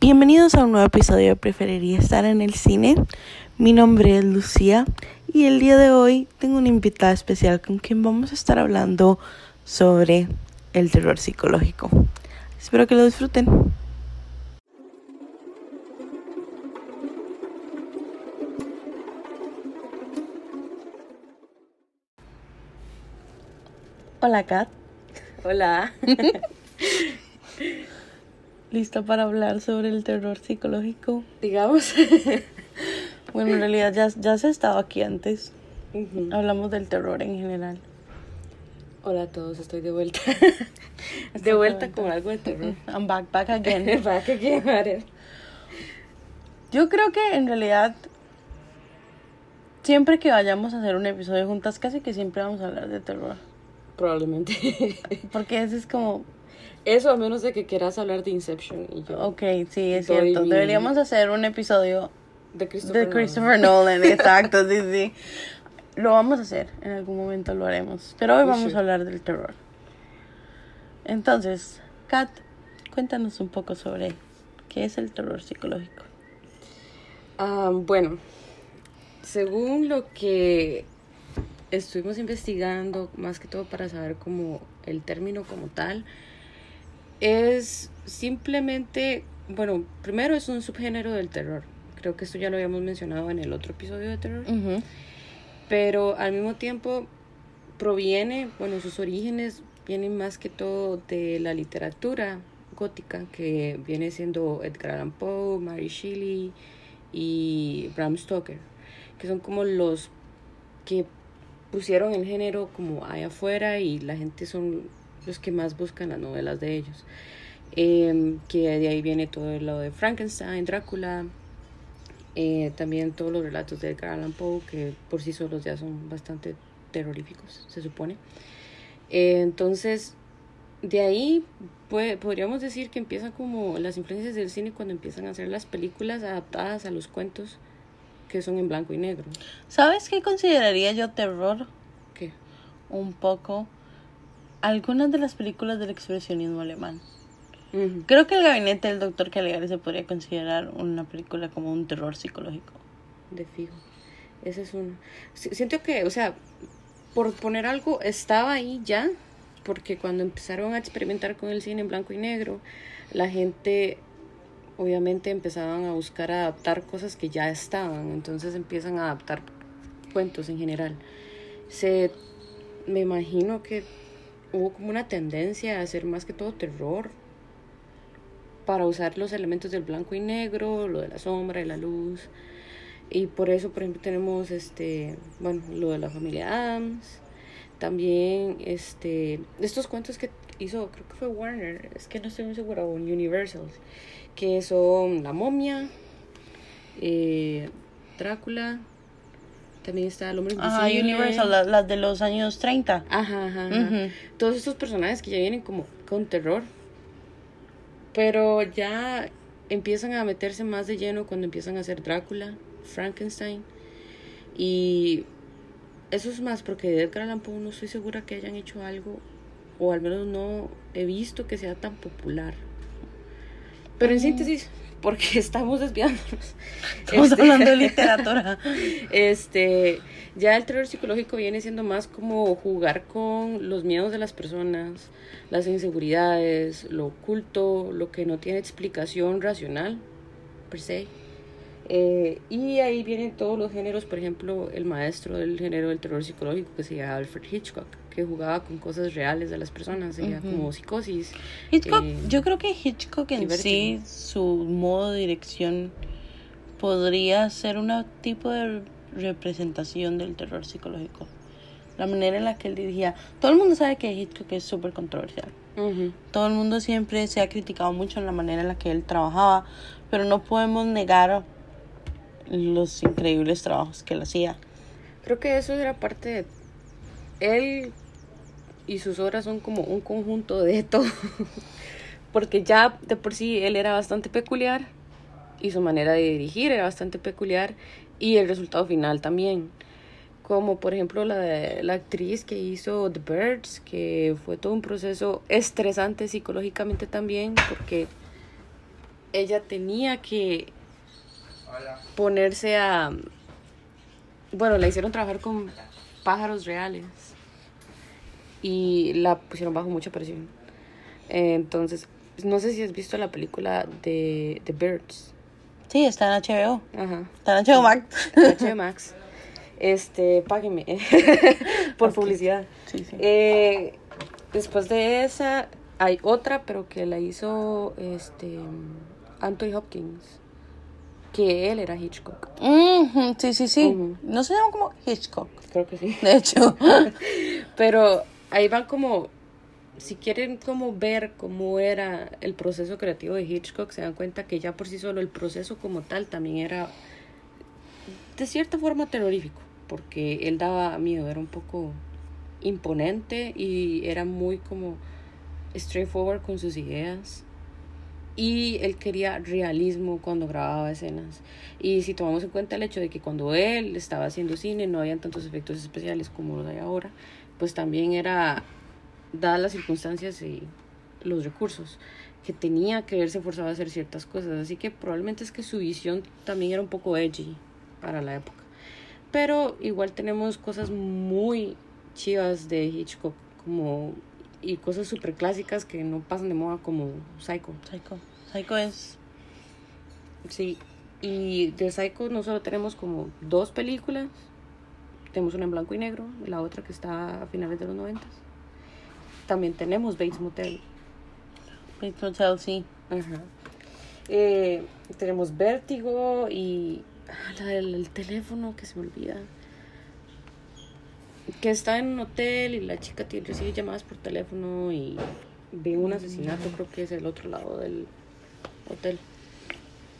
Bienvenidos a un nuevo episodio de Preferiría estar en el cine. Mi nombre es Lucía y el día de hoy tengo una invitada especial con quien vamos a estar hablando sobre el terror psicológico. Espero que lo disfruten. Hola Kat, Hola. ¿lista para hablar sobre el terror psicológico? Digamos. Bueno, en realidad ya, ya se ha estado aquí antes. Hablamos del terror en general. Hola a todos, estoy de vuelta. de vuelta con algo de terror. I'm back, back again. Quieren ver. Yo creo que en realidad siempre que vayamos a hacer un episodio juntas, casi que siempre vamos a hablar de terror. Probablemente. Porque ese es como, Eso a menos de que quieras hablar de Inception y yo. ok, sí, es cierto. mi- Deberíamos hacer un episodio De Christopher. de Nolan. Christopher Nolan, exacto, sí, sí. Lo vamos a hacer, en algún momento lo haremos. Pero hoy vamos a hablar del terror. Entonces, Kat, cuéntanos un poco sobre qué es el terror psicológico. Ah, bueno, según lo que estuvimos investigando, más que todo para saber como el término como tal, es simplemente, bueno, primero es un subgénero del terror. Creo que esto ya lo habíamos mencionado en el otro episodio de terror. Pero al mismo tiempo proviene, bueno, sus orígenes vienen más que todo de la literatura gótica, que viene siendo Edgar Allan Poe, Mary Shelley y Bram Stoker, que son como los que pusieron el género como ahí afuera y la gente son los que más buscan las novelas de ellos. Em, que de ahí viene todo lo de Frankenstein, Drácula, eh, también todos los relatos de Edgar Allan Poe, que por sí solos ya son bastante terroríficos, se supone. Eh, entonces, de ahí pues, podríamos decir que empiezan como las influencias del cine cuando empiezan a hacer las películas adaptadas a los cuentos que son en blanco y negro. ¿Sabes qué consideraría yo terror? ¿Qué? Un poco. Algunas de las películas del expresionismo alemán. Creo que el gabinete del doctor Caligari se podría considerar una película como un terror psicológico. De fijo. Ese es uno. Si- Siento que, o sea, por poner algo, estaba ahí ya, porque cuando empezaron a experimentar con el cine en blanco y negro, la gente obviamente empezaban a buscar adaptar cosas que ya estaban, entonces empiezan a adaptar cuentos en general. Se, me imagino que hubo como una tendencia a hacer más que todo terror para usar los elementos del blanco y negro, lo de la sombra y la luz. Y por eso, por ejemplo, tenemos este, bueno, lo de la familia Adams. También este, estos cuentos que hizo, creo que fue Warner, es que no estoy muy segura, o Universal, que son La momia, eh, Drácula, también está El hombre Ajá, invisible. Universal, la- las de los años 30. Ajá, ajá, ajá. Ujú. Todos estos personajes que ya vienen como con terror. Pero ya empiezan a meterse más de lleno cuando empiezan a hacer Drácula, Frankenstein. Y eso es más porque de Edgar Allan Poe no estoy segura que hayan hecho algo, o al menos no he visto que sea tan popular. Pero en síntesis, porque estamos desviándonos. Estamos Este- hablando de literatura. este, ya el terror psicológico viene siendo más como jugar con los miedos de las personas, las inseguridades, lo oculto, lo que no tiene explicación racional, per se. Eh, y ahí vienen todos los géneros, por ejemplo, el maestro del género del terror psicológico que se llama Alfred Hitchcock, que jugaba con cosas reales de las personas, Ujú. como psicosis. Hitchcock, eh, yo creo que Hitchcock en sí, su modo de dirección podría ser un tipo de representación del terror psicológico. La manera en la que él dirigía. Todo el mundo sabe que Hitchcock es súper controversial. Todo el mundo siempre se ha criticado mucho en la manera en la que él trabajaba, pero no podemos negar los increíbles trabajos que él hacía. Creo que eso era parte de él y sus obras son como un conjunto de todo. Porque ya de por sí él era bastante peculiar y su manera de dirigir era bastante peculiar y el resultado final también. Como por ejemplo la, la actriz que hizo The Birds, que fue todo un proceso estresante psicológicamente también, porque ella tenía que ponerse a... Bueno, la hicieron trabajar con pájaros reales y la pusieron bajo mucha presión. entonces, no sé si has visto la película de The Birds. Sí, está en HBO. Ajá. Está en HBO Max. HBO Max. Este, págueme por publicidad. Sí, sí. Eh, después de esa, hay otra, pero que la hizo este Anthony Hopkins. Que él era Hitchcock. sí, sí, sí. No se llama como Hitchcock. Creo que sí. De hecho. pero ahí van como si quieren como ver cómo era el proceso creativo de Hitchcock, se dan cuenta que ya por sí solo el proceso como tal también era de cierta forma terrorífico, porque él daba miedo, era un poco imponente y era muy como straightforward con sus ideas. Y él quería realismo cuando grababa escenas. Y si tomamos en cuenta el hecho de que cuando él estaba haciendo cine no habían tantos efectos especiales como los hay ahora, pues también era dadas las circunstancias y los recursos, que tenía que verse forzado a hacer ciertas cosas. Así que probablemente es que su visión también era un poco edgy para la época. Pero igual tenemos cosas muy chivas de Hitchcock, como y cosas súper clásicas que no pasan de moda como Psycho. Psycho. Psycho es... Sí, y de Psycho no solo tenemos como dos películas, tenemos una en blanco y negro, y la otra que está a finales de los noventas también tenemos Bates Motel. Bates Motel, sí. Ajá. Eh, tenemos Vértigo y ah, la del teléfono que se me olvida. Que está en un hotel y la chica tiene, recibe llamadas por teléfono y ve un asesinato, creo que es el otro lado del hotel.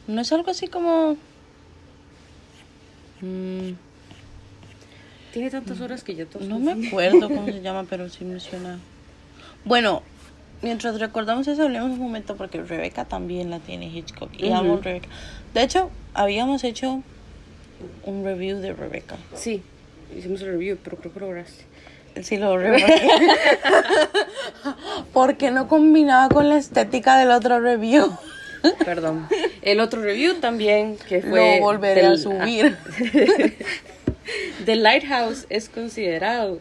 ¿No es algo así como... Mm, tiene tantas horas que ya todo No me acuerdo cómo se llama, pero sí me suena. Bueno, mientras recordamos eso, hablemos un momento porque Rebeca también la tiene Hitchcock. Y amo Rebeca. De hecho, habíamos hecho un review de Rebeca. Sí, hicimos el review, pero creo que lo lograste. Sí, lo logré. porque no combinaba con la estética del otro review. Perdón. El otro review también, que fue. Lo volveré a subir. The Lighthouse es considerado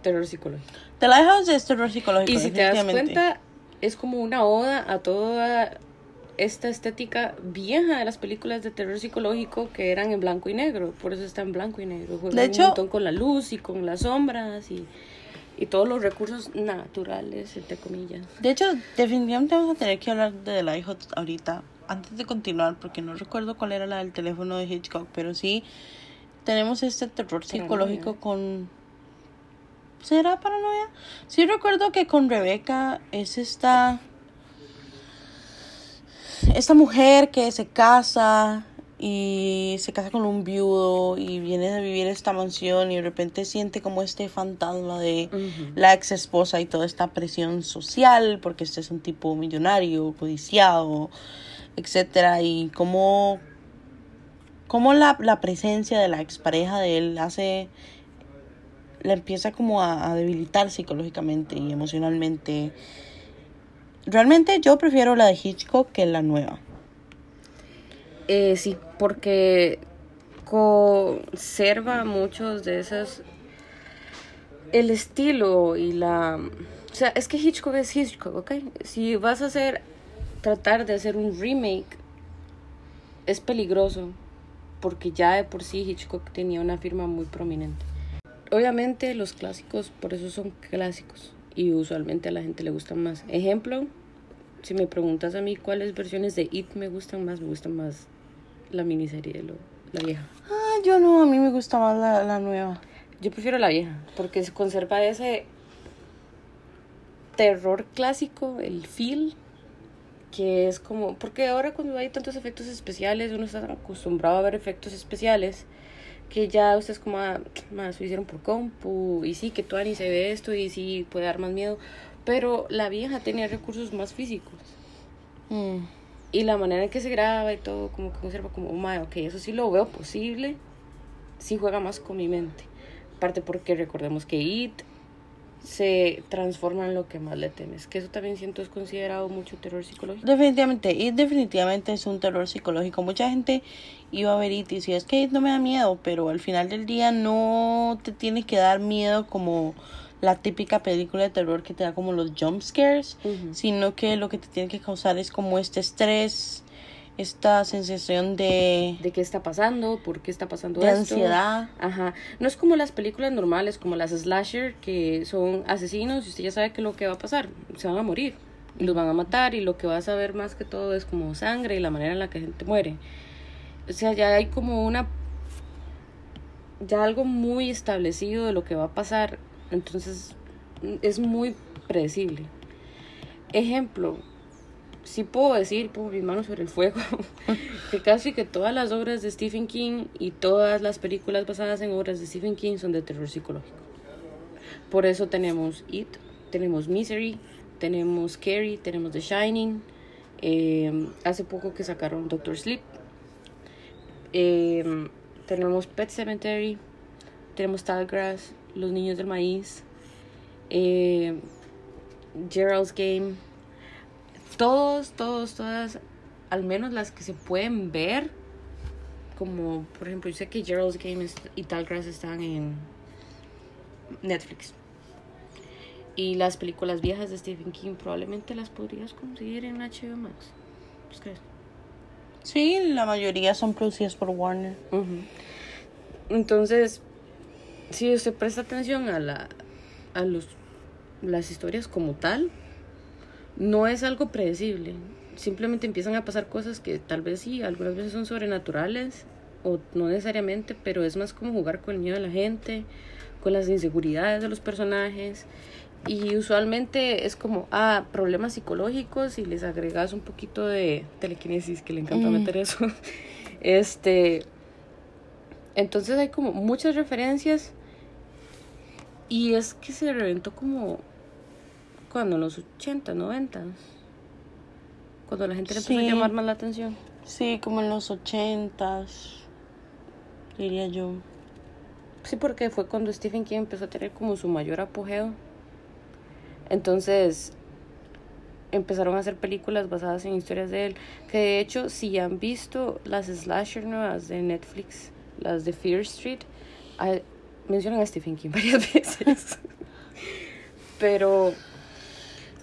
terror psicológico. The Lighthouse es terror psicológico. Y si te das cuenta, es como una oda a toda esta estética vieja de las películas de terror psicológico que eran en blanco y negro. Por eso está en blanco y negro. De hecho, un montón con la luz y con las sombras y, y todos los recursos naturales, entre comillas. De hecho, definitivamente vamos a tener que hablar de The Lighthouse ahorita. Antes de continuar, porque no recuerdo cuál era la del teléfono de Hitchcock, pero sí tenemos este terror psicológico con ¿Será paranoia? Sí recuerdo que con Rebeca es esta... Esta mujer que se casa y se casa con un viudo y viene a vivir esta mansión y de repente siente como este fantasma de la ex esposa y toda esta presión social porque este es un tipo millonario, codiciado, etcétera y como como la, la presencia de la expareja de él hace la empieza como a, debilitar psicológicamente y emocionalmente. Realmente yo prefiero la de Hitchcock que la nueva. Eh, sí, porque conserva muchos de esas el estilo y la o sea es que Hitchcock es Hitchcock ok si vas a hacer tratar de hacer un remake es peligroso porque ya de por sí Hitchcock tenía una firma muy prominente obviamente los clásicos por eso son clásicos y usualmente a la gente le gustan más. Ejemplo, si me preguntas a mí cuáles versiones de It me gustan más, me gusta más la miniserie de lo, la vieja. Ah, yo no, a mí me gusta más la, la nueva. Yo prefiero la vieja porque se conserva ese terror clásico, el feel que es como, porque ahora cuando hay tantos efectos especiales, uno está acostumbrado a ver efectos especiales que ya ustedes como ah, más lo hicieron por compu y sí que tú ni se ve esto y sí puede dar más miedo pero la vieja tenía recursos más físicos mm. y la manera en que se graba y todo como que conserva como oh, ok eso sí lo veo posible sí juega más con mi mente aparte porque recordemos que It se transforma en lo que más le temes. Que eso también siento es considerado mucho terror psicológico. Definitivamente, y definitivamente es un terror psicológico. Mucha gente iba a ver y decía, es que no me da miedo, pero al final del día no te tiene que dar miedo como la típica película de terror que te da como los jump scares, sino que lo que te tiene que causar es como este estrés, esta sensación de... De qué está pasando, por qué está pasando de esto. ansiedad. Ajá. No es como las películas normales, como las slasher, que son asesinos y usted ya sabe que lo que va a pasar, se van a morir y los van a matar y lo que vas a ver más que todo es como sangre y la manera en la que la gente muere. O sea, ya hay como una... ya algo muy establecido de lo que va a pasar, entonces es muy predecible. Ejemplo, sí puedo decir, pongo mis manos sobre el fuego, que casi que todas las obras de Stephen King y todas las películas basadas en obras de Stephen King son de terror psicológico. Por eso tenemos It, tenemos Misery, tenemos Carrie, tenemos The Shining, eh, hace poco que sacaron Doctor Sleep, eh, tenemos Pet Cemetery, tenemos Talgrass, Los Niños del Maíz, eh, Gerald's Game, todos, todos, todas, al menos las que se pueden ver, como por ejemplo, yo sé que Gerald's Game y Talgrass están en Netflix. Y las películas viejas de Stephen King probablemente las podrías conseguir en HBO Max. ¿Qué crees? Sí, la mayoría son producidas por Warner. Entonces, si usted presta atención a la a los las historias como tal, no es algo predecible. Simplemente empiezan a pasar cosas que tal vez sí, algunas veces son sobrenaturales o no necesariamente, pero es más como jugar con el miedo de la gente, con las inseguridades de los personajes. Y usualmente es como, ah, problemas psicológicos y les agregas un poquito de telequinesis, que le encanta meter eso. Este. Entonces hay como muchas referencias. Y es que se reventó como cuando en los 80, 90. Cuando la gente le empezó a llamar más la atención. Sí, como en los 80, diría yo. Sí, porque fue cuando Stephen King empezó a tener como su mayor apogeo. Entonces empezaron a hacer películas basadas en historias de él. Que de hecho, si han visto las slasher nuevas de Netflix, las de Fear Street, mencionan a Stephen King varias veces. Pero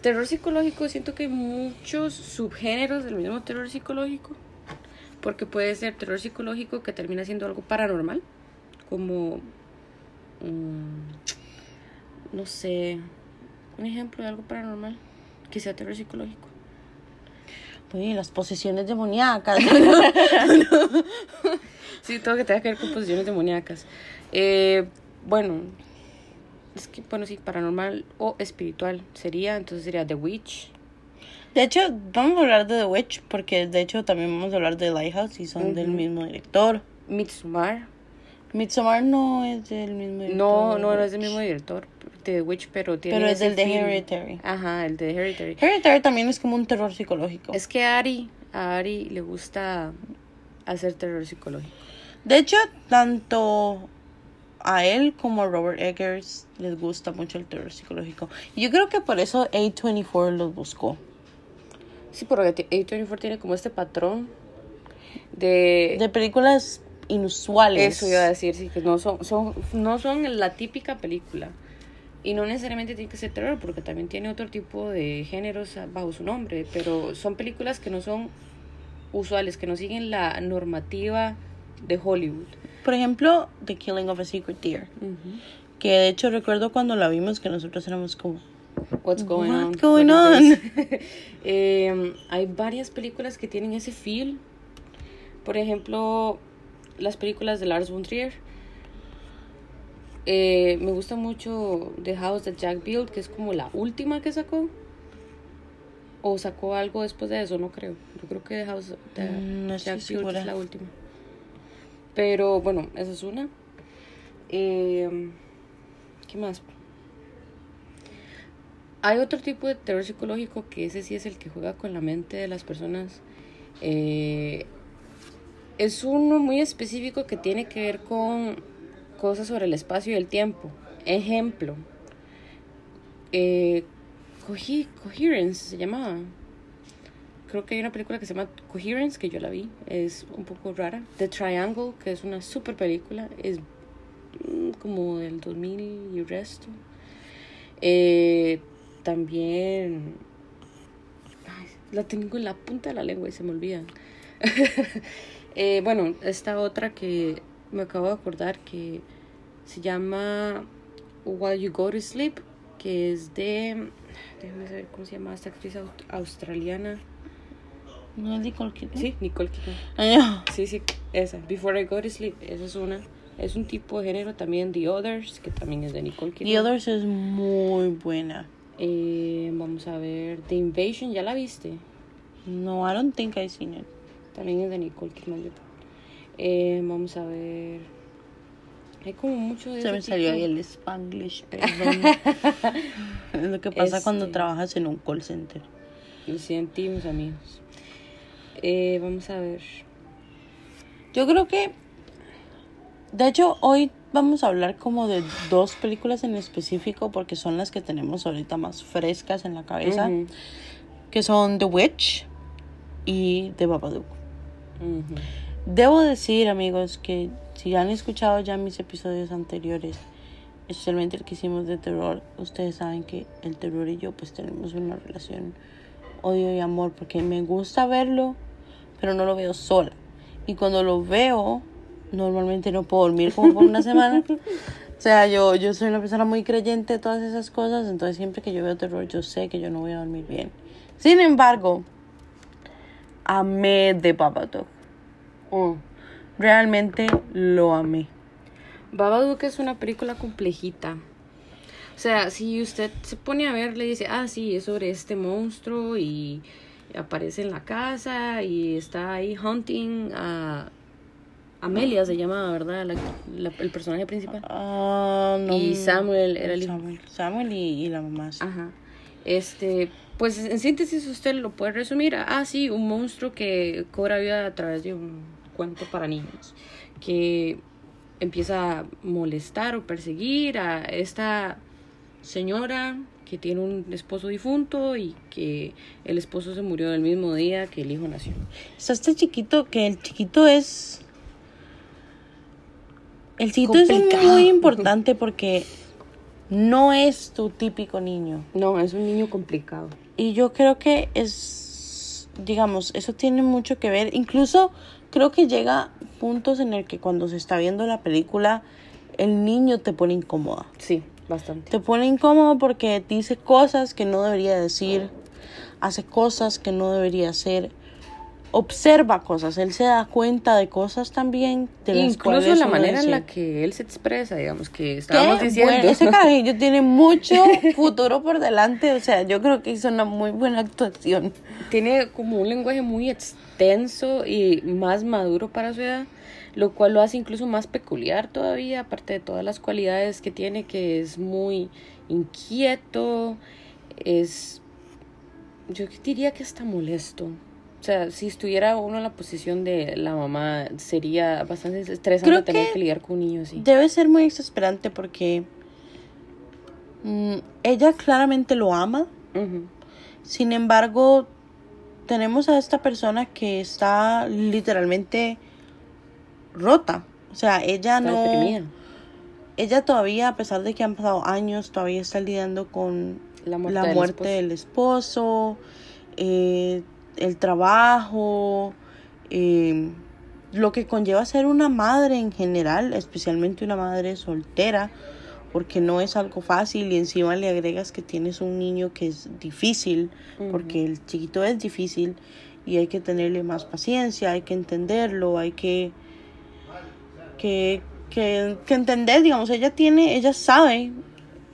terror psicológico, siento que hay muchos subgéneros del mismo terror psicológico. Porque puede ser terror psicológico que termina siendo algo paranormal. Como. no sé. Un ejemplo de algo paranormal. Que sea terror psicológico. Uy, las posesiones demoníacas. sí, todo que tenga que ver con posesiones demoníacas. Eh, bueno, es que, bueno, sí, paranormal o espiritual sería, entonces sería The Witch. De hecho, vamos a hablar de The Witch, porque de hecho también vamos a hablar de Lighthouse y son del mismo director. Midsommar. Midsommar no es del mismo director. No, no, no es del mismo director de The Witch, pero tiene Pero es del de Hereditary. Ajá, el de Hereditary. Hereditary también es como un terror psicológico. Es que a Ari, a Ari le gusta hacer terror psicológico. De hecho, tanto a él como a Robert Eggers les gusta mucho el terror psicológico. Y yo creo que por eso A24 los buscó. Sí, porque A24 tiene como este patrón de... De películas inusuales. Eso iba a decir, sí, que no son, son, no son la típica película. Y no necesariamente tiene que ser terror, porque también tiene otro tipo de géneros bajo su nombre. Pero son películas que no son usuales, que no siguen la normativa de Hollywood. Por ejemplo, The Killing of a Secret Deer. Que de hecho recuerdo cuando la vimos que nosotros éramos como... What's going on? What's going on? eh, hay varias películas que tienen ese feel. Por ejemplo, las películas de Lars von Trier. Eh, me gusta mucho The House that Jack Built, que es como la última que sacó. O sacó algo después de eso, no creo. Yo creo que The House that Mm, no Jack Built es la última. Pero bueno, esa es una. Eh, ¿Qué más? Hay otro tipo de terror psicológico que ese sí es el que juega con la mente de las personas. Eh, es uno muy específico que tiene que ver con cosas sobre el espacio y el tiempo. Ejemplo, Eh, Coherence se llamaba. Creo que hay una película que se llama Coherence, que yo la vi. Es un poco rara. The Triangle, que es una super película. Es mm, como del 2000 y resto. Eh, también... la tengo en la punta de la lengua y se me olvida. Eh, bueno, esta otra que me acabo de acordar que se llama While You Go to Sleep, que es de. Déjame saber cómo se llama esta actriz australiana. ¿No es Nicole Kidman? Sí, Nicole Kidman. Ah, Sí, sí, esa. Before I Go to Sleep, esa es una. Es un tipo de género también, The Others, que también es de Nicole Kidman. The Others es muy buena. Eh, vamos a ver, The Invasion, ¿ya la viste? No, I don't think I've seen it. También es de Nicole Kidman. Eh, vamos a ver. Hay como mucho de Se me salió tipo. ahí el Spanglish, perdón. es lo que pasa cuando Este. trabajas en un call center. Lo sentimos, amigos. Eh, vamos a ver. Yo creo que, de hecho, hoy vamos a hablar como de dos películas en específico porque son las que tenemos ahorita más frescas en la cabeza, que son The Witch y The Babadook. Debo decir, amigos, que si han escuchado ya mis episodios anteriores, especialmente el que hicimos de terror, ustedes saben que el terror y yo pues tenemos una relación odio y amor porque me gusta verlo, pero no lo veo sola. Y cuando lo veo, normalmente no puedo dormir como por una semana. O sea, yo, yo soy una persona muy creyente de todas esas cosas, entonces siempre que yo veo terror yo sé que yo no voy a dormir bien. Sin embargo, amé The Babadook. Mm. Realmente lo amé. Babadook es una película complejita. O sea, si usted se pone a ver, le dice, ah, sí, es sobre este monstruo y aparece en la casa y está ahí hunting a Amelia, se llama, ¿verdad? La- la- el personaje principal. Ah, no. Y Samuel era el hijo. Samuel, Samuel y, y la mamá. sí. Ajá. Este, pues en síntesis usted lo puede resumir. a, Ah, sí, un monstruo que cobra vida a través de un cuento para niños. Que empieza a molestar o perseguir a esta señora que tiene un esposo difunto y que el esposo se murió el mismo día que el hijo nació. Está este chiquito, que el chiquito es... El chiquito es Complicado. muy importante porque no es tu típico niño. No, es un niño complicado. Y yo creo que es, digamos, eso tiene mucho que ver. Incluso creo que llega puntos en el que cuando se está viendo la película, el niño te pone incómoda. Sí, bastante. Te pone incómodo porque dice cosas que no debería decir, hace cosas que no debería hacer, observa cosas, él se da cuenta de cosas también. De las Incluso la manera en la que él se expresa, digamos, que estábamos "Qué diciendo. bueno, ese carajillo tiene mucho futuro por delante, o sea, yo creo que hizo una muy buena actuación. tiene como un lenguaje muy extenso y más maduro para su edad, lo cual lo hace incluso más peculiar todavía, aparte de todas las cualidades que tiene, que es muy inquieto, es, yo diría que está molesto. O sea, si estuviera uno en la posición de la mamá, sería bastante estresante Creo tener que que lidiar con un niño así. Debe ser muy exasperante porque mm, ella claramente lo ama. Sin embargo, tenemos a esta persona que está literalmente rota. O sea, ella Está no. deprimida. Ella todavía, a pesar de que han pasado años, todavía está lidiando con La muerte la del muerte esposo. del esposo, eh, el trabajo, eh, lo que conlleva ser una madre en general, especialmente una madre soltera, porque no es algo fácil y encima le agregas que tienes un niño que es difícil, porque el chiquito es difícil y hay que tenerle más paciencia, hay que entenderlo, hay que que, que, que entender, digamos, ella tiene, ella sabe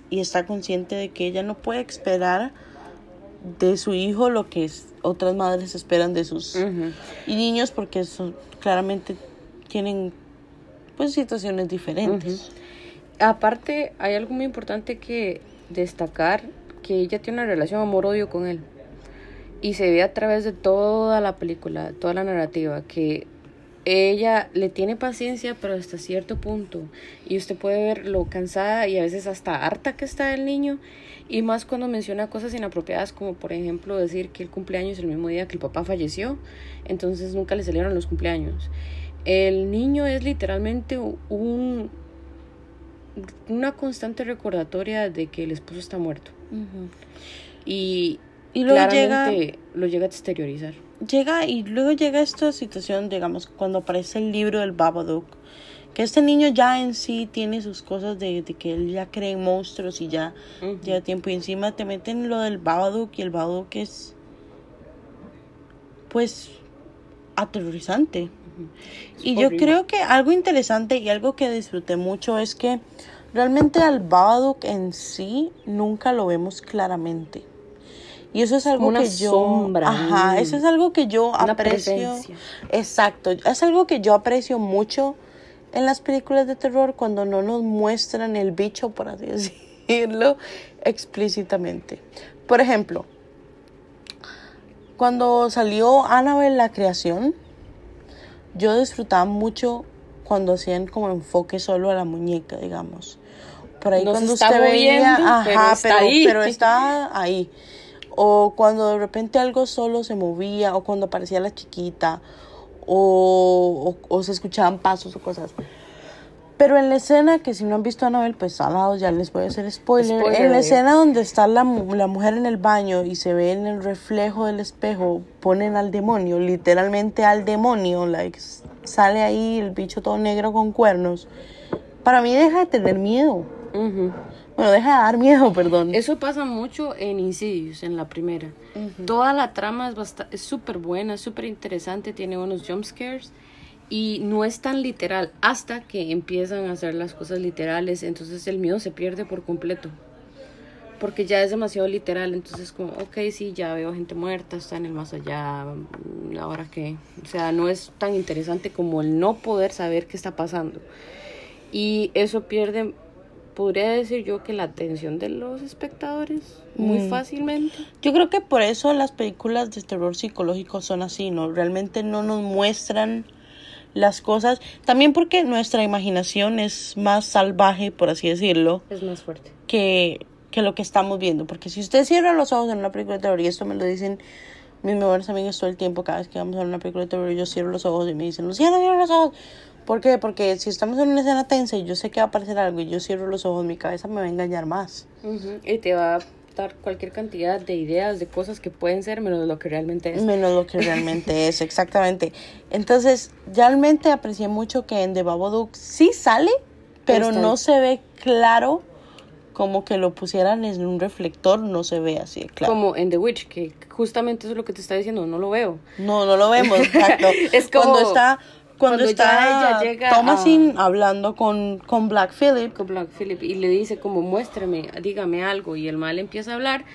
y está consciente de que ella no puede esperar de su hijo lo que es- otras madres esperan de sus y niños porque son, claramente tienen pues situaciones diferentes. Aparte, hay algo muy importante que destacar, que ella tiene una relación amor-odio con él. Y se ve a través de toda la película, toda la narrativa, que ella le tiene paciencia, pero hasta cierto punto. Y usted puede ver lo cansada y a veces hasta harta que está el niño. Y más cuando menciona cosas inapropiadas, como por ejemplo decir que el cumpleaños es el mismo día que el papá falleció, entonces nunca le salieron los cumpleaños. El niño es literalmente un, una constante recordatoria de que el esposo está muerto. Y, y luego llega, lo llega a exteriorizar. Llega y luego llega esta situación, digamos, cuando aparece el libro del Babadook, que este niño ya en sí tiene sus cosas de, que él ya cree en monstruos y ya lleva tiempo. Y encima te meten lo del Babadook y el Babadook es pues aterrorizante. Y yo creo que algo interesante y algo que disfruté mucho es que realmente al Babadook en sí nunca lo vemos claramente. Y eso es algo que yo. Sombra, ajá, eso es algo que yo aprecio. Exacto. Es algo que yo aprecio mucho en las películas de terror cuando no nos muestran el bicho, por así decirlo, explícitamente. Por ejemplo, cuando salió Annabelle la creación, yo disfrutaba mucho cuando hacían como enfoque solo a la muñeca, digamos. Por ahí cuando usted veía, ajá, pero, pero está ahí o cuando de repente algo solo se movía, o cuando aparecía la chiquita, o, o, se escuchaban pasos o cosas. Pero en la escena, que si no han visto a Anabel, pues al lado ya les voy a hacer spoiler. en la escena donde está la, la mujer en el baño y se ve en el reflejo del espejo, ponen al demonio, literalmente al demonio, like, sale ahí el bicho todo negro con cuernos. Para mí deja de tener miedo. Bueno, deja de dar miedo, perdón. Eso pasa mucho en Insidious, en la primera. Toda la trama es súper buena, súper interesante, tiene buenos jump scares y no es tan literal hasta que empiezan a hacer las cosas literales, entonces el miedo se pierde por completo. Porque ya es demasiado literal, entonces como, ok, sí, ya veo gente muerta, está en el más allá, mm, ahora qué. O sea, no es tan interesante como el no poder saber qué está pasando. Y eso pierde podría decir yo que la atención de los espectadores muy mm. fácilmente. Yo creo que por eso las películas de terror psicológico son así, ¿no? Realmente no nos muestran las cosas, también porque nuestra imaginación es más salvaje, por así decirlo. Es más fuerte. Que, que lo que estamos viendo, porque si usted cierra los ojos en una película de terror, y esto me lo dicen mis mejores amigos todo el tiempo, cada vez que vamos a ver una película de terror, yo cierro los ojos y me dicen, Luciana, cierra los ojos. ¿Por qué? Porque si estamos en una escena tensa y yo sé que va a aparecer algo y yo cierro los ojos, mi cabeza me va a engañar más. Y te va a dar cualquier cantidad de ideas, de cosas que pueden ser menos lo que realmente es. Menos lo que realmente es, exactamente. Entonces, realmente aprecié mucho que en The Babadook sí sale, pero no se ve claro como que lo pusieran en un reflector, no se ve así, claro. Como en The Witch, que justamente eso es lo que te está diciendo, no lo veo. No, no lo vemos, exacto. es como... Cuando está cuando, está ella llega Thomasin hablando con, con Black Phillip. Con Black Phillip y le dice como muéstrame, dígame algo y el mal empieza a hablar.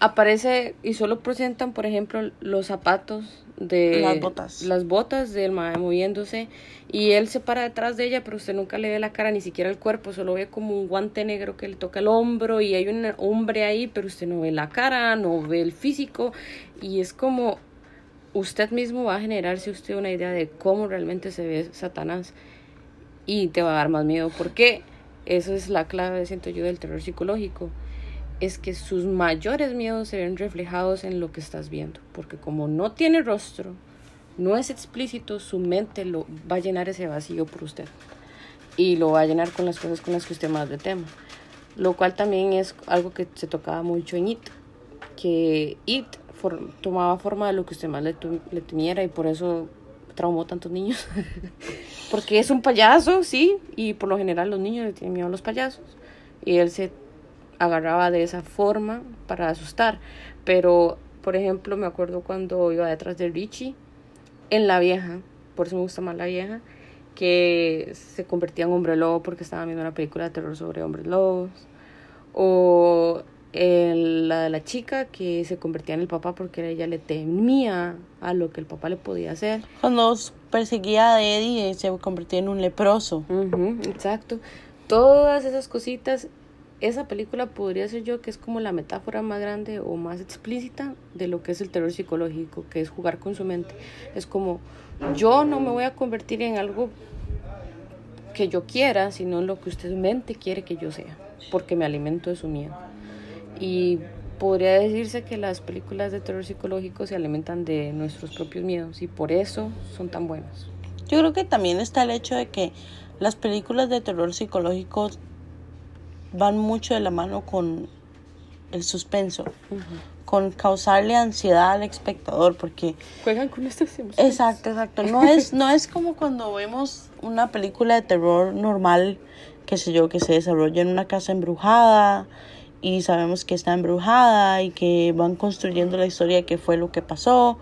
Aparece y solo presentan, por ejemplo, los zapatos de las botas. Las botas del mal moviéndose y él se para detrás de ella, pero usted nunca le ve la cara, ni siquiera el cuerpo, solo ve como un guante negro que le toca el hombro y hay un hombre ahí, pero usted no ve la cara, no ve el físico y es como usted mismo va a generarse usted una idea de cómo realmente se ve Satanás y te va a dar más miedo. Porque eso es la clave, siento yo, del terror psicológico. Es que sus mayores miedos se ven reflejados en lo que estás viendo. Porque como no tiene rostro, no es explícito, su mente lo va a llenar ese vacío por usted. Y lo va a llenar con las cosas con las que usted más le tema. Lo cual también es algo que se tocaba mucho en. Que It tomaba forma de lo que usted más le, le temiera y por eso traumó tantos niños. Porque es un payaso, sí, y por lo general los niños le tienen miedo a los payasos. Y él se agarraba de esa forma para asustar. Pero, por ejemplo, me acuerdo cuando iba detrás de Richie, en la vieja, por eso me gusta más la vieja, que se convertía en hombre lobo porque estaba viendo una película de terror sobre hombres lobos. O la de la chica que se convertía en el papá porque ella le temía a lo que el papá le podía hacer. Cuando perseguía a Eddie se convertía en un leproso. exacto. Todas esas cositas esa película podría ser yo que es como la metáfora más grande o más explícita de lo que es el terror psicológico, que es jugar con su mente. Es como yo no me voy a convertir en algo que yo quiera, sino en lo que usted mente quiere que yo sea, porque me alimento de su miedo. Y podría decirse que las películas de terror psicológico se alimentan de nuestros propios miedos y por eso son tan buenas. Yo creo que también está el hecho de que las películas de terror psicológico van mucho de la mano con el suspenso, con causarle ansiedad al espectador, porque juegan con estas emociones. Exacto, exacto. No es, no es como cuando vemos una película de terror normal, que sé yo, que se desarrolla en una casa embrujada y sabemos que está embrujada y que van construyendo la historia de qué fue lo que pasó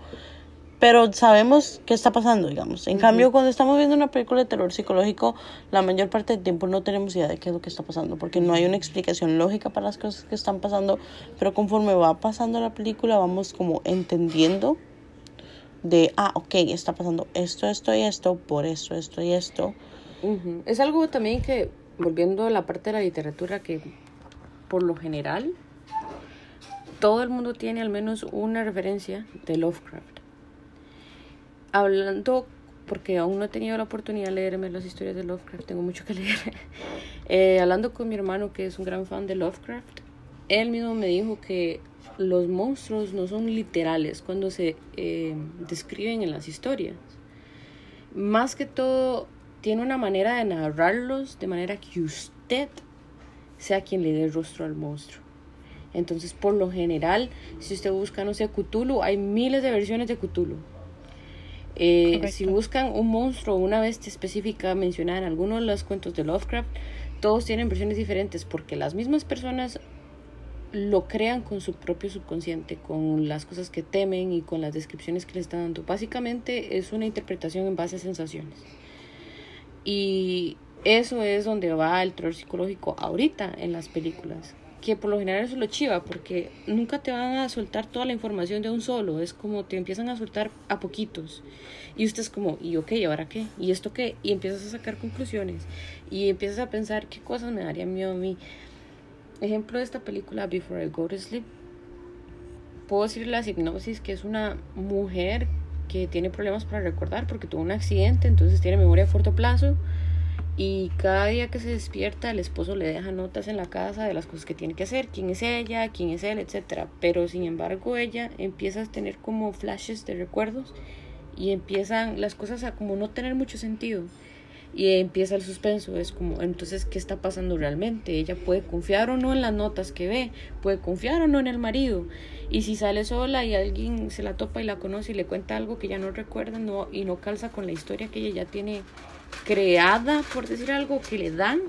pero sabemos qué está pasando, digamos. En cambio, cuando estamos viendo una película de terror psicológico, la mayor parte del tiempo no tenemos idea de qué es lo que está pasando, porque no hay una explicación lógica para las cosas que están pasando, pero conforme va pasando la película, vamos como entendiendo de, ah, ok, está pasando esto, esto y esto, por esto, esto y esto. Es algo también que, volviendo a la parte de la literatura, que por lo general, todo el mundo tiene al menos una referencia de Lovecraft hablando, porque aún no he tenido la oportunidad de leerme las historias de Lovecraft, tengo mucho que leer, eh, hablando con mi hermano que es un gran fan de Lovecraft, él mismo me dijo que los monstruos no son literales cuando se eh, describen en las historias. Más que todo, tiene una manera de narrarlos de manera que usted sea quien le dé rostro al monstruo. Entonces, por lo general, si usted busca, no sé, Cthulhu, hay miles de versiones de Cthulhu. Eh, si buscan un monstruo o una bestia específica mencionada en alguno de los cuentos de Lovecraft, todos tienen versiones diferentes porque las mismas personas lo crean con su propio subconsciente, con las cosas que temen y con las descripciones que le están dando. Básicamente es una interpretación en base a sensaciones. Y eso es donde va el terror psicológico ahorita en las películas que por lo general eso lo chiva, porque nunca te van a soltar toda la información de un solo, es como te empiezan a soltar a poquitos. Y usted es como, ¿y ok, ahora qué? ¿Y esto qué? Y empiezas a sacar conclusiones y empiezas a pensar qué cosas me darían miedo a mí. Ejemplo de esta película, Before I Go to Sleep. Puedo decir la hipnosis, que es una mujer que tiene problemas para recordar porque tuvo un accidente, entonces tiene memoria a corto plazo y cada día que se despierta el esposo le deja notas en la casa de las cosas que tiene que hacer, quién es ella, quién es él, etcétera. Pero sin embargo ella empieza a tener como flashes de recuerdos y empiezan las cosas a como no tener mucho sentido. Y empieza el suspenso, es como, entonces, ¿qué está pasando realmente? Ella puede confiar o no en las notas que ve, puede confiar o no en el marido. Y si sale sola y alguien se la topa y la conoce y le cuenta algo que ya no recuerda no, y no calza con la historia que ella ya tiene creada, por decir algo, que le dan.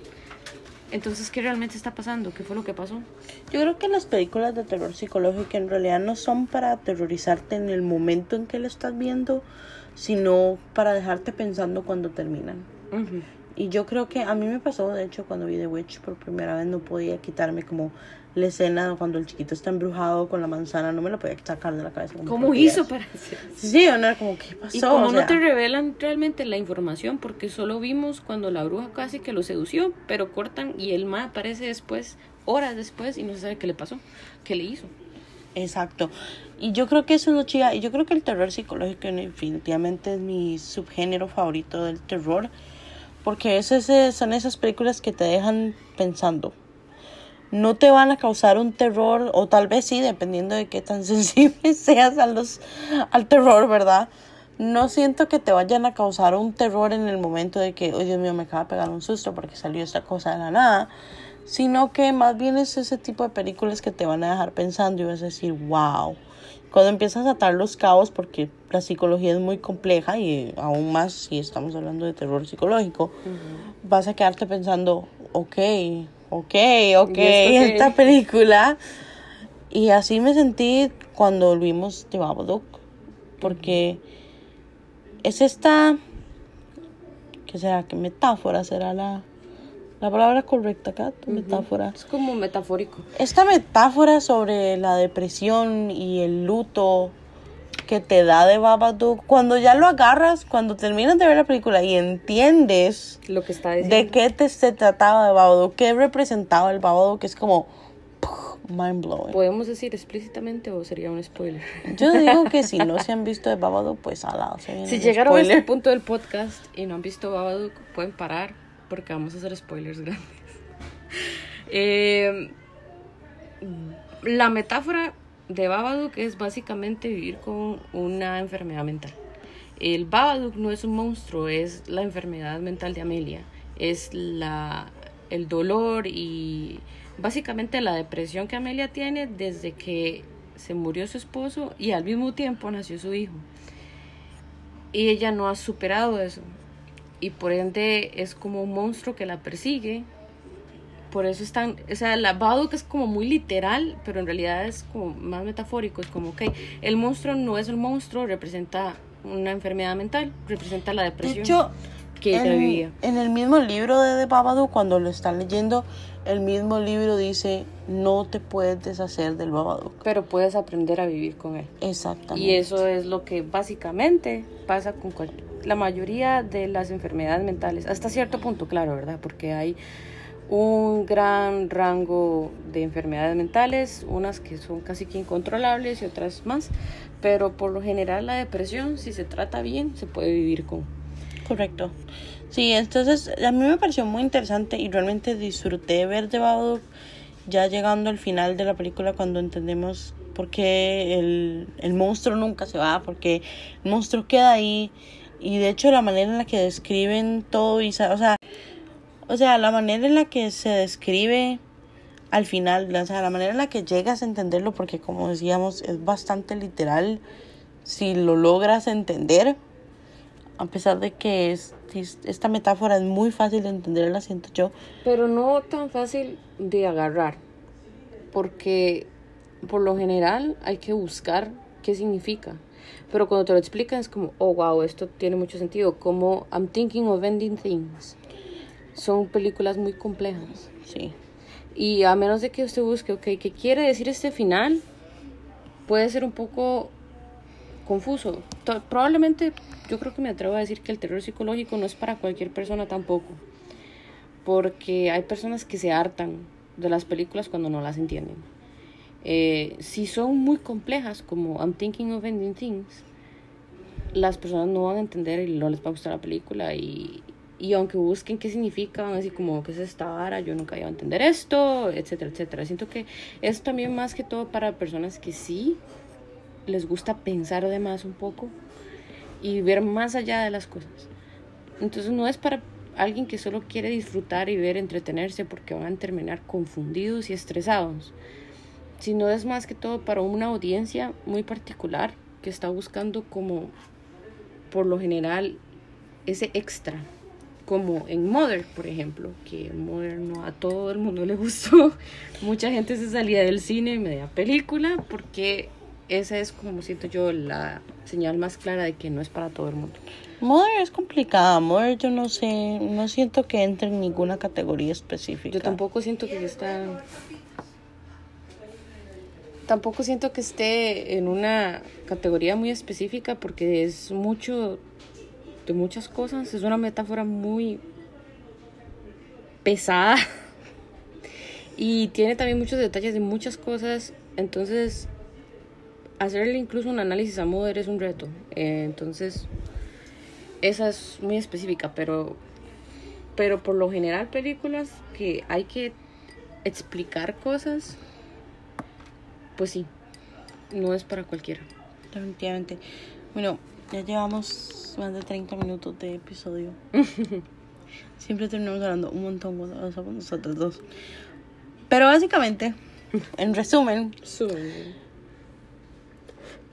Entonces, ¿qué realmente está pasando? ¿Qué fue lo que pasó? Yo creo que las películas de terror psicológico en realidad no son para aterrorizarte en el momento en que lo estás viendo, sino para dejarte pensando cuando terminan. Y yo creo que a mí me pasó, de hecho, cuando vi The Witch por primera vez, no podía quitarme como la escena cuando el chiquito está embrujado con la manzana, no me lo podía sacar de la cabeza. ¿Cómo hizo para hacer? Sí, no era como, ¿qué pasó? Y como no te revelan realmente la información, porque solo vimos cuando la bruja casi que lo sedució, pero cortan y el ma aparece después, horas después, y no se sabe qué le pasó, qué le hizo. Exacto. Y yo creo que eso es lo chica. Y yo creo que el terror psicológico definitivamente es mi subgénero favorito del terror. Porque es son esas películas que te dejan pensando no te van a causar un terror, o tal vez sí, dependiendo de qué tan sensible seas a los, al terror, ¿verdad? No siento que te vayan a causar un terror en el momento de que, oye Dios mío, me acaba de pegar un susto porque salió esta cosa de la nada, sino que más bien es ese tipo de películas que te van a dejar pensando y vas a decir, wow. Cuando empiezas a atar los cabos, porque la psicología es muy compleja y aún más si estamos hablando de terror psicológico, vas a quedarte pensando, ok, ok, ok, esta película. Y así me sentí cuando vimos The Babadook, porque es esta, ¿qué será? ¿Qué metáfora será la, la palabra correcta acá? Metáfora. Es como metafórico. Esta metáfora sobre la depresión y el luto que te da de Babadook, cuando ya lo agarras, cuando terminas de ver la película y entiendes Lo que está diciendo. de qué te se trataba de Babadook, qué representaba el Babadook, es como mind blowing. ¿Podemos decir explícitamente o sería un spoiler? Yo digo que si no se han visto de Babadook, pues al lado se Si llegaron a este spoiler. punto del podcast y no han visto Babadook, pueden parar porque vamos a hacer spoilers grandes. Eh, la metáfora de Babadook es básicamente vivir con una enfermedad mental. El Babadook no es un monstruo, es la enfermedad mental de Amelia. Es la, el dolor y básicamente la depresión que Amelia tiene desde que se murió su esposo y al mismo tiempo nació su hijo y ella no ha superado eso y por ende es como un monstruo que la persigue. Por eso es tan o sea la Babadook es como muy literal pero en realidad es como más metafórico. Es como ok el monstruo no es el monstruo representa una enfermedad mental representa la De depresión. hecho, que ella en, vivía en el mismo libro de The Babadook, cuando lo están leyendo, el mismo libro dice, no te puedes deshacer del Babadook. pero puedes aprender a vivir con él Exactamente. y eso es lo que básicamente pasa con cual- la mayoría de las enfermedades mentales hasta cierto punto claro verdad porque hay un gran rango de enfermedades mentales, unas que son casi que incontrolables y otras más, pero por lo general la depresión, si se trata bien, se puede vivir con. Correcto. Sí, entonces a mí me pareció muy interesante y realmente disfruté ver The Babadook ya llegando al final de la película cuando entendemos por qué el, el monstruo nunca se va, porque el monstruo queda ahí y de hecho la manera en la que describen todo y o sea, o sea, la manera en la que se describe al final, o sea, la manera en la que llegas a entenderlo porque como decíamos es bastante literal si lo logras entender a pesar de que es, es- esta metáfora es muy fácil de entender, la siento yo. Pero no tan fácil de agarrar, porque por lo general hay que buscar qué significa. Pero cuando te lo explican es como, oh, wow, esto tiene mucho sentido. Como I'm thinking of ending things. Son películas muy complejas. Sí, Y a menos de que usted busque, ok, ¿qué quiere decir este final? Puede ser un poco confuso. Probablemente, yo creo que me atrevo a decir que el terror psicológico no es para cualquier persona tampoco. Porque hay personas que se hartan de las películas cuando no las entienden. Eh, si son muy complejas, como I'm thinking of ending things, las personas no van a entender y no les va a gustar la película y, y aunque busquen qué significa, van a decir como qué es esta vara, yo nunca iba a entender esto, etcétera, etcétera. Siento que es también más que todo para personas que sí les gusta pensar de más un poco y ver más allá de las cosas. Entonces no es para alguien que solo quiere disfrutar y ver, entretenerse porque van a terminar confundidos y estresados, sino es más que todo para una audiencia muy particular que está buscando como por lo general ese extra como en Mother, por ejemplo, que Mother no a todo el mundo le gustó. Mucha gente se salía del cine media película porque esa es como siento yo la señal más clara de que no es para todo el mundo. Mother es complicada, Mother yo no sé, no siento que entre en ninguna categoría específica. Yo tampoco siento que está tampoco siento que esté en una categoría muy específica porque es mucho de muchas cosas, es una metáfora muy pesada y tiene también muchos detalles de muchas cosas, entonces hacerle incluso un análisis a Mother es un reto, Eh, entonces esa es muy específica, pero pero por lo general películas que hay que explicar cosas, pues sí, no es para cualquiera. Definitivamente. Bueno, ya llevamos más de 30 minutos de episodio. Siempre terminamos hablando un montón nosotros dos. Pero básicamente, en resumen,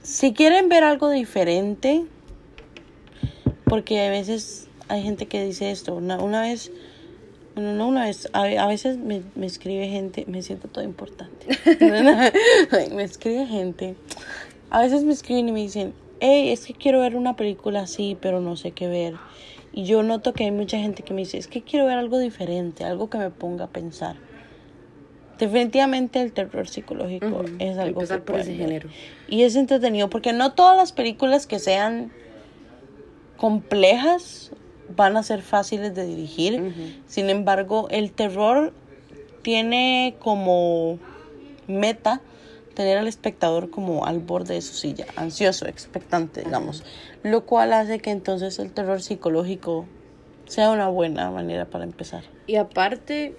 si quieren ver algo diferente, porque a veces hay gente que dice esto, una, una vez, bueno, no una vez, a, a veces me, me escribe gente, me siento todo importante, me escribe gente, a veces me escriben y me dicen, hey, es que quiero ver una película así, pero no sé qué ver. Y yo noto que hay mucha gente que me dice, es que quiero ver algo diferente, algo que me ponga a pensar. Definitivamente el terror psicológico es algo empezar que por ese pueden ver. género. Y es entretenido porque no todas las películas que sean complejas van a ser fáciles de dirigir. Sin embargo, el terror tiene como meta tener al espectador como al borde de su silla, ansioso, expectante, digamos. Lo cual hace que entonces el terror psicológico sea una buena manera para empezar. Y aparte,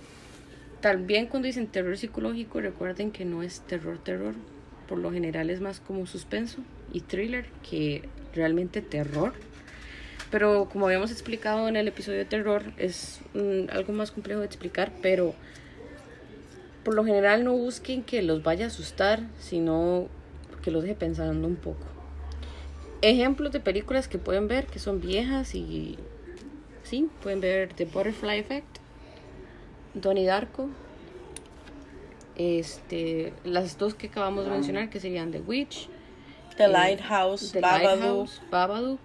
también cuando dicen terror psicológico, recuerden que no es terror, terror. Por lo general es más como suspenso y thriller que realmente terror. Pero como habíamos explicado en el episodio de terror, es mm, algo más complejo de explicar, pero por lo general no busquen que los vaya a asustar, sino que los deje pensando un poco. Ejemplos de películas que pueden ver que son viejas y sí, pueden ver The Butterfly Effect, Donnie Darko, este, las dos que acabamos de mencionar que serían The Witch, The Eh, Lighthouse, The Babadook, Lighthouse, Babadook,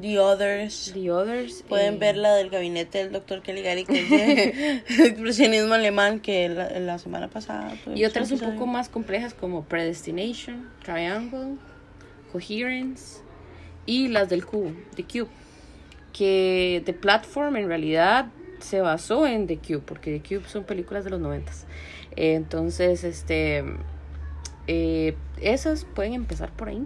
The Others. The Others. Pueden eh, ver la del gabinete del doctor Caligari, que es de expresionismo alemán, que la, la semana pasada. Y otras un poco más complejas como Predestination, Triangle, Coherence y las del cubo, The Cube. Que The Platform en realidad se basó en The Cube, porque The Cube son películas de los noventas. Eh, entonces, este, eh, esas pueden empezar por ahí.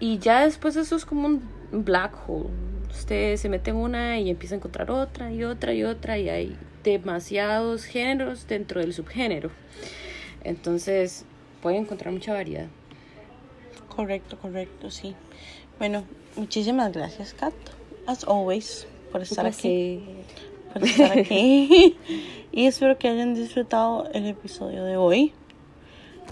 Y ya después eso es como un black hole. Usted se mete en una y empieza a encontrar otra y otra y otra y hay demasiados géneros dentro del subgénero. Entonces puede encontrar mucha variedad. Correcto, correcto, sí. Bueno, muchísimas gracias, Kat, as always, por estar aquí. Por estar aquí. y espero que hayan disfrutado el episodio de hoy.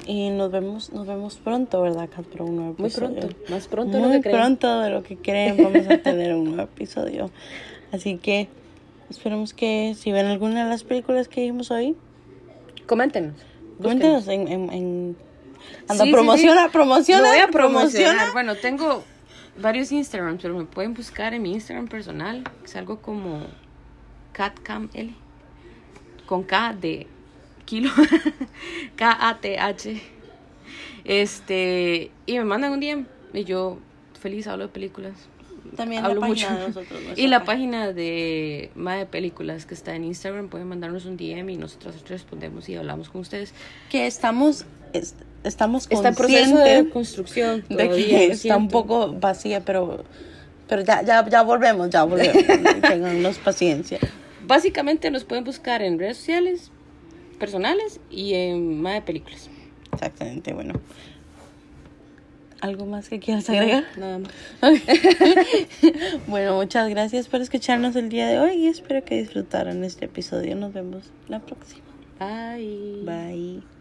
Y nos vemos, nos vemos pronto, ¿verdad, Kat? Un nuevo Muy pronto, más pronto de lo Muy que creen. pronto de lo que creen. Vamos a tener un nuevo episodio. Así que esperemos que si ven alguna de las películas que dijimos hoy, Coméntenos. cuéntenos en. en, en... Anda, Sí, promociona, sí. promociona, Lo voy a promociona. promocionar. Bueno, tengo varios Instagrams, pero me pueden buscar en mi Instagram personal. Es algo como CatCamL. Con K de kilo. K-A-T-H. Este. Y me mandan un DM. Y yo feliz hablo de películas. También hablo la mucho. de nosotros. Y la página de Más de Películas que está en Instagram, pueden mandarnos un DM y nosotros respondemos y hablamos con ustedes. que estamos es- estamos Está en proceso de construcción. de, que está un poco vacía pero pero ya ya ya volvemos ya volvemos tenganos paciencia Básicamente nos pueden buscar en redes sociales, personales y en Más de Películas. exactamente bueno algo más que quieras agregar Nada más. bueno muchas gracias por escucharnos el día de hoy y espero que disfrutaran este episodio nos vemos la próxima Bye. bye